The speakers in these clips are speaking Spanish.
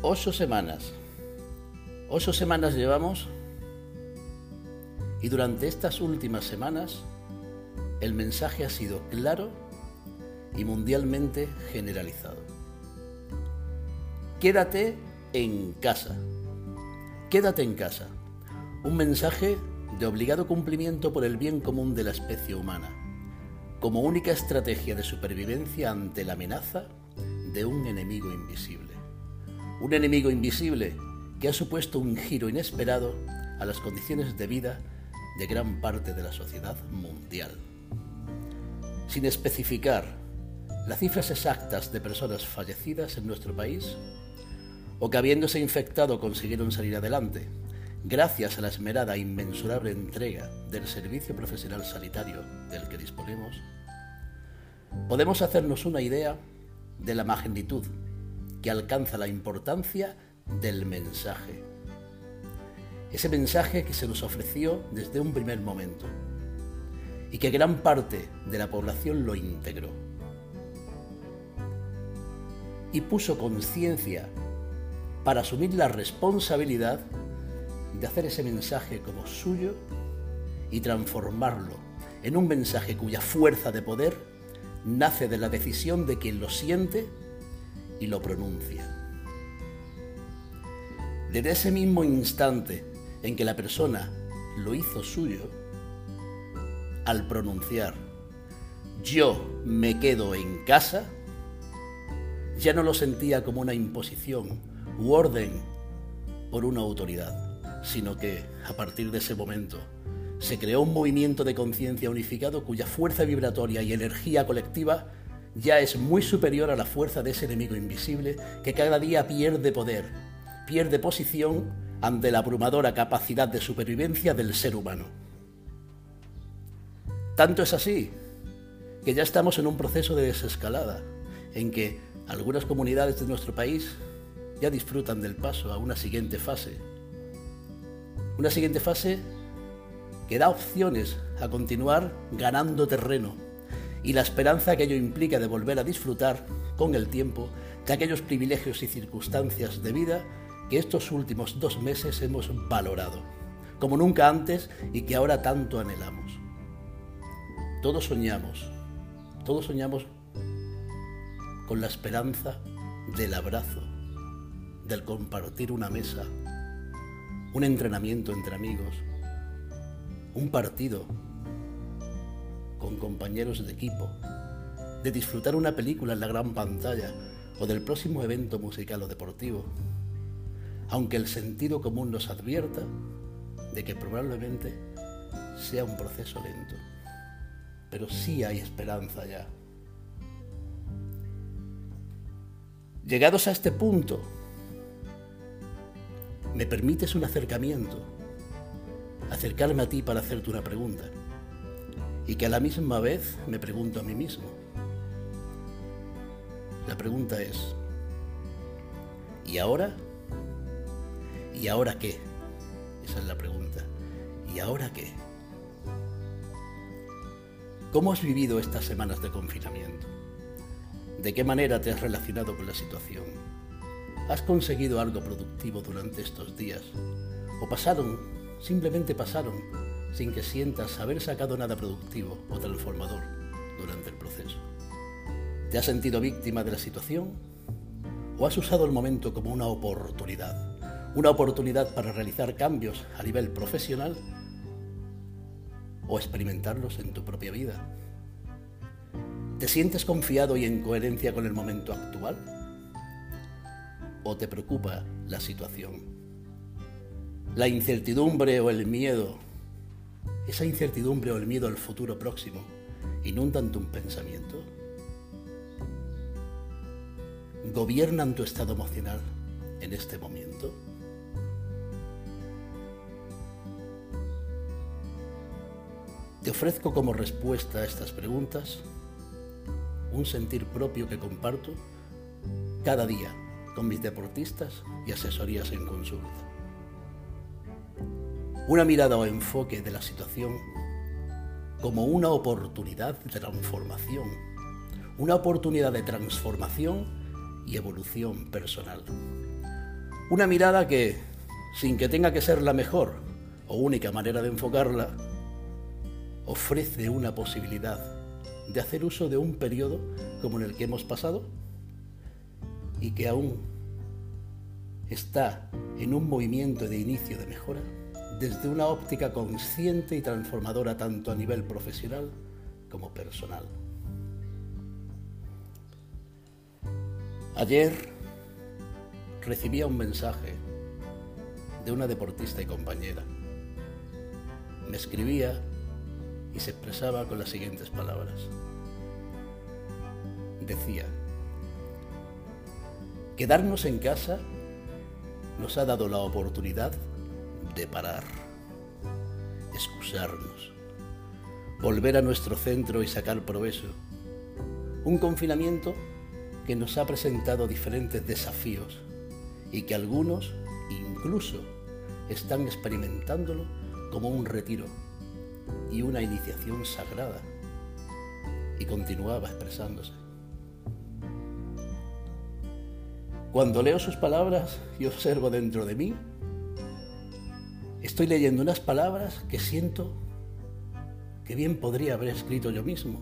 Ocho semanas. Ocho semanas llevamos y durante estas últimas semanas el mensaje ha sido claro y mundialmente generalizado. Quédate en casa. Quédate en casa. Un mensaje de obligado cumplimiento por el bien común de la especie humana, como única estrategia de supervivencia ante la amenaza de un enemigo invisible. Un enemigo invisible que ha supuesto un giro inesperado a las condiciones de vida de gran parte de la sociedad mundial. Sin especificar las cifras exactas de personas fallecidas en nuestro país, o que habiéndose infectado consiguieron salir adelante, gracias a la esmerada e inmensurable entrega del servicio profesional sanitario del que disponemos, podemos hacernos una idea de la magnitud que alcanza la importancia del mensaje ese mensaje que se nos ofreció desde un primer momento y que gran parte de la población lo integró. Y puso conciencia para asumir la responsabilidad de hacer ese mensaje como suyo y transformarlo en un mensaje cuya fuerza de poder nace de la decisión de quien lo siente y lo pronuncia. Desde ese mismo instante en que la persona lo hizo suyo, al pronunciar yo me quedo en casa, ya no lo sentía como una imposición u orden por una autoridad, sino que a partir de ese momento se creó un movimiento de conciencia unificado cuya fuerza vibratoria y energía colectiva ya es muy superior a la fuerza de ese enemigo invisible que cada día pierde poder, pierde posición ante la abrumadora capacidad de supervivencia del ser humano. Tanto es así que ya estamos en un proceso de desescalada, en que algunas comunidades de nuestro país ya disfrutan del paso a una siguiente fase. Una siguiente fase que da opciones a continuar ganando terreno y la esperanza que ello implica de volver a disfrutar con el tiempo de aquellos privilegios y circunstancias de vida que estos últimos dos meses hemos valorado, como nunca antes y que ahora tanto anhelamos. Todos soñamos, todos soñamos con la esperanza del abrazo, del compartir una mesa, un entrenamiento entre amigos, un partido con compañeros de equipo, de disfrutar una película en la gran pantalla o del próximo evento musical o deportivo aunque el sentido común nos advierta de que probablemente sea un proceso lento. Pero sí hay esperanza ya. Llegados a este punto, me permites un acercamiento, acercarme a ti para hacerte una pregunta, y que a la misma vez me pregunto a mí mismo. La pregunta es, ¿y ahora? ¿Y ahora qué? Esa es la pregunta. ¿Y ahora qué? ¿Cómo has vivido estas semanas de confinamiento? ¿De qué manera te has relacionado con la situación? ¿Has conseguido algo productivo durante estos días? ¿O pasaron, simplemente pasaron, sin que sientas haber sacado nada productivo o transformador durante el proceso? ¿Te has sentido víctima de la situación? ¿O has usado el momento como una oportunidad una oportunidad para realizar cambios a nivel profesional o experimentarlos en tu propia vida. ¿Te sientes confiado y en coherencia con el momento actual? ¿O te preocupa la situación? La incertidumbre o el miedo, esa incertidumbre o el miedo al futuro próximo, inundan tu pensamiento. ¿Gobiernan tu estado emocional en este momento? Te ofrezco como respuesta a estas preguntas un sentir propio que comparto cada día con mis deportistas y asesorías en consulta. Una mirada o enfoque de la situación como una oportunidad de transformación, una oportunidad de transformación y evolución personal, Una mirada que, sin que tenga que ser la mejor o única manera de enfocarla, ofrece una posibilidad de hacer uso de un periodo como en el que hemos pasado y que aún está en un movimiento de inicio de mejora desde una óptica consciente y transformadora tanto a nivel profesional como personal. Ayer recibía un mensaje de una deportista y compañera. Me escribía y se expresaba con las siguientes palabras. Decía, quedarnos en casa nos ha dado la oportunidad de parar, excusarnos, volver a nuestro centro y sacar provecho. Un confinamiento que nos ha presentado diferentes desafíos y que algunos incluso están experimentándolo como un retiro y una iniciación sagrada. Y continuaba expresándose. Cuando leo sus palabras y observo dentro de mí, estoy leyendo unas palabras que siento que bien podría haber escrito yo mismo,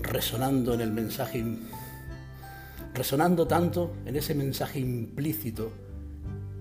resonando en el mensaje, resonando tanto en ese mensaje implícito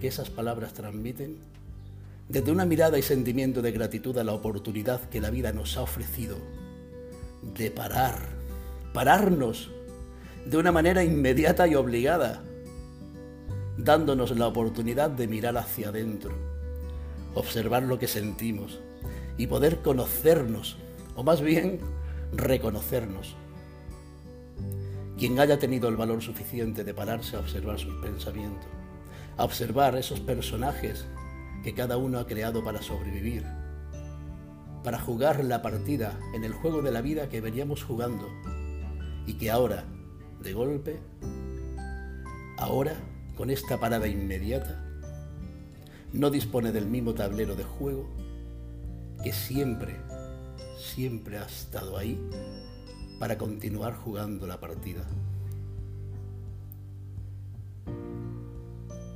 que esas palabras transmiten, desde una mirada y sentimiento de gratitud a la oportunidad que la vida nos ha ofrecido de parar, pararnos de una manera inmediata y obligada, dándonos la oportunidad de mirar hacia adentro, observar lo que sentimos y poder conocernos, o más bien reconocernos. Quien haya tenido el valor suficiente de pararse a observar sus pensamientos, a observar esos personajes que cada uno ha creado para sobrevivir, para jugar la partida en el juego de la vida que veníamos jugando y que ahora, de golpe, ahora, con esta parada inmediata, no dispone del mismo tablero de juego que siempre, siempre ha estado ahí para continuar jugando la partida.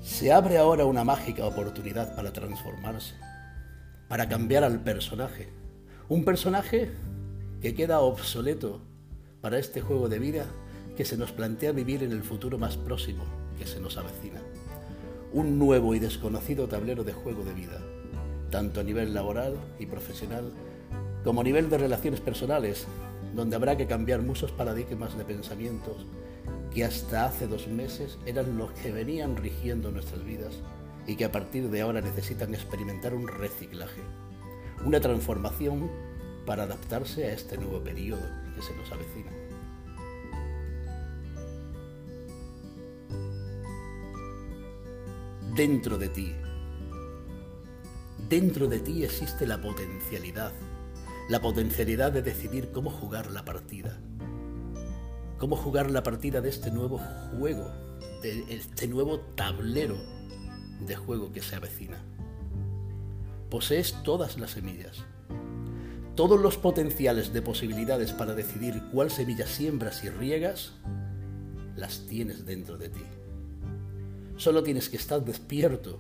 Se abre ahora una mágica oportunidad para transformarse, para cambiar al personaje. Un personaje que queda obsoleto para este juego de vida que se nos plantea vivir en el futuro más próximo que se nos avecina. Un nuevo y desconocido tablero de juego de vida, tanto a nivel laboral y profesional como a nivel de relaciones personales, donde habrá que cambiar muchos paradigmas de pensamientos que hasta hace dos meses eran los que venían rigiendo nuestras vidas y que a partir de ahora necesitan experimentar un reciclaje, una transformación para adaptarse a este nuevo periodo que se nos avecina. Dentro de ti, dentro de ti existe la potencialidad, la potencialidad de decidir cómo jugar la partida cómo jugar la partida de este nuevo juego, de este nuevo tablero de juego que se avecina. Posees todas las semillas, todos los potenciales de posibilidades para decidir cuál semilla siembras y riegas, las tienes dentro de ti. Solo tienes que estar despierto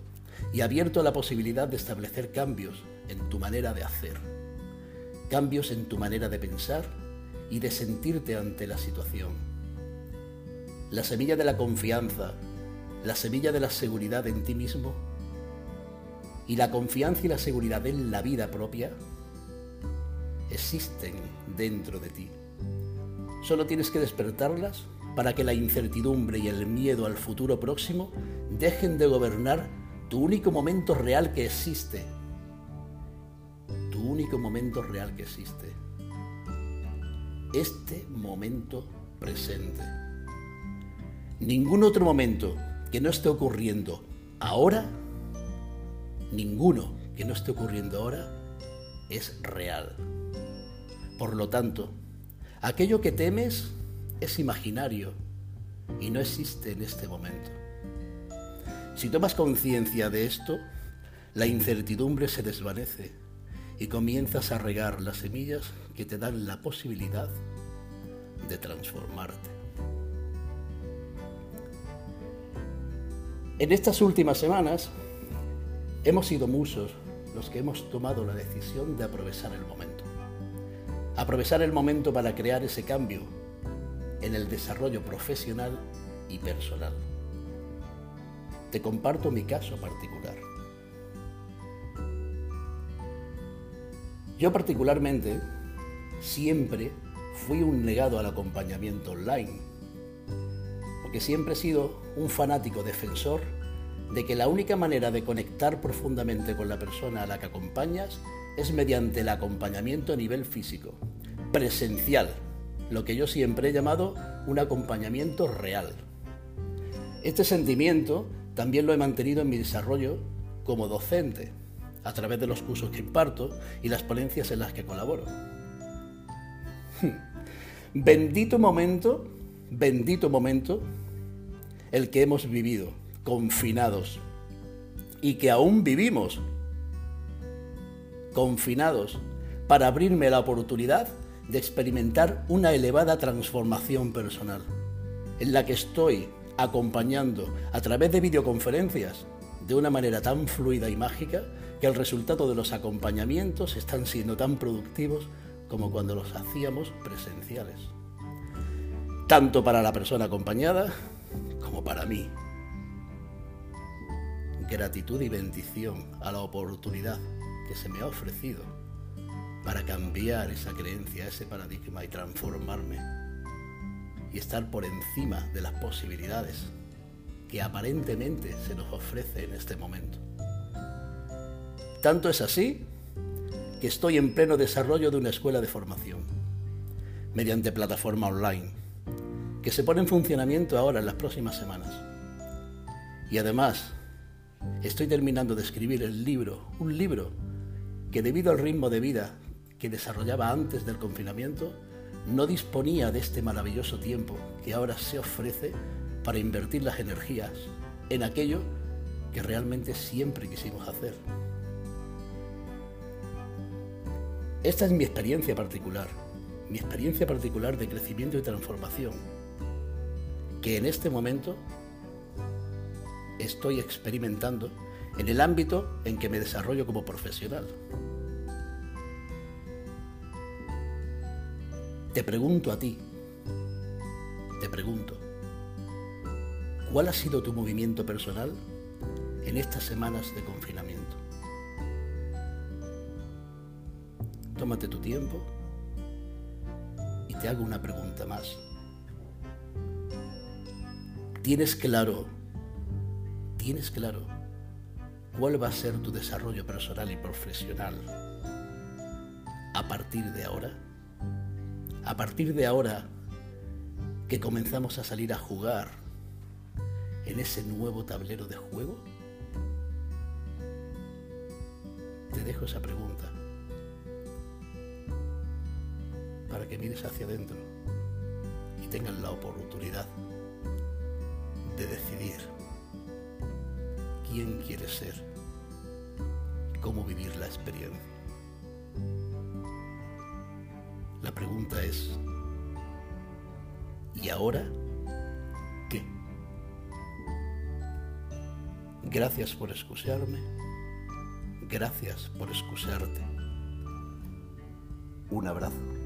y abierto a la posibilidad de establecer cambios en tu manera de hacer, cambios en tu manera de pensar y de sentirte ante la situación. La semilla de la confianza, la semilla de la seguridad en ti mismo y la confianza y la seguridad en la vida propia existen dentro de ti. Solo tienes que despertarlas para que la incertidumbre y el miedo al futuro próximo dejen de gobernar tu único momento real que existe. Tu único momento real que existe este momento presente. Ningún otro momento que no esté ocurriendo ahora, ninguno que no esté ocurriendo ahora, es real. Por lo tanto, aquello que temes es imaginario y no existe en este momento. Si tomas conciencia de esto, la incertidumbre se desvanece y comienzas a regar las semillas que te dan la posibilidad de transformarte. En estas últimas semanas hemos sido muchos los que hemos tomado la decisión de aprovechar el momento. Aprovechar el momento para crear ese cambio en el desarrollo profesional y personal. Te comparto mi caso particular. Yo particularmente siempre fui un negado al acompañamiento online, porque siempre he sido un fanático defensor de que la única manera de conectar profundamente con la persona a la que acompañas es mediante el acompañamiento a nivel físico, presencial, lo que yo siempre he llamado un acompañamiento real. Este sentimiento también lo he mantenido en mi desarrollo como docente, a través de los cursos que imparto y las ponencias en las que colaboro. Bendito momento, bendito momento el que hemos vivido confinados y que aún vivimos confinados para abrirme la oportunidad de experimentar una elevada transformación personal, en la que estoy acompañando a través de videoconferencias de una manera tan fluida y mágica que el resultado de los acompañamientos están siendo tan productivos como cuando los hacíamos presenciales. Tanto para la persona acompañada como para mí. Gratitud y bendición a la oportunidad que se me ha ofrecido para cambiar esa creencia, ese paradigma y transformarme y estar por encima de las posibilidades que aparentemente se nos ofrece en este momento. Tanto es así que estoy en pleno desarrollo de una escuela de formación, mediante plataforma online, que se pone en funcionamiento ahora en las próximas semanas. Y además, estoy terminando de escribir el libro, un libro que debido al ritmo de vida que desarrollaba antes del confinamiento, no disponía de este maravilloso tiempo que ahora se ofrece para invertir las energías en aquello que realmente siempre quisimos hacer, Esta es mi experiencia particular, mi experiencia particular de crecimiento y transformación, que en este momento estoy experimentando en el ámbito en que me desarrollo como profesional. Te pregunto a ti, te pregunto, ¿cuál ha sido tu movimiento personal en estas semanas de confinamiento? Tómate tu tiempo y te hago una pregunta más. ¿Tienes claro, tienes claro cuál va a ser tu desarrollo personal y profesional a partir de ahora? A partir de ahora que comenzamos a salir a jugar en ese nuevo tablero de juego? Te dejo esa pregunta. para que mires hacia adentro y tengas la oportunidad de decidir quién quieres ser y cómo vivir la experiencia. La pregunta es, ¿y ahora qué? Gracias por excusarme, gracias por excusarte. Un abrazo.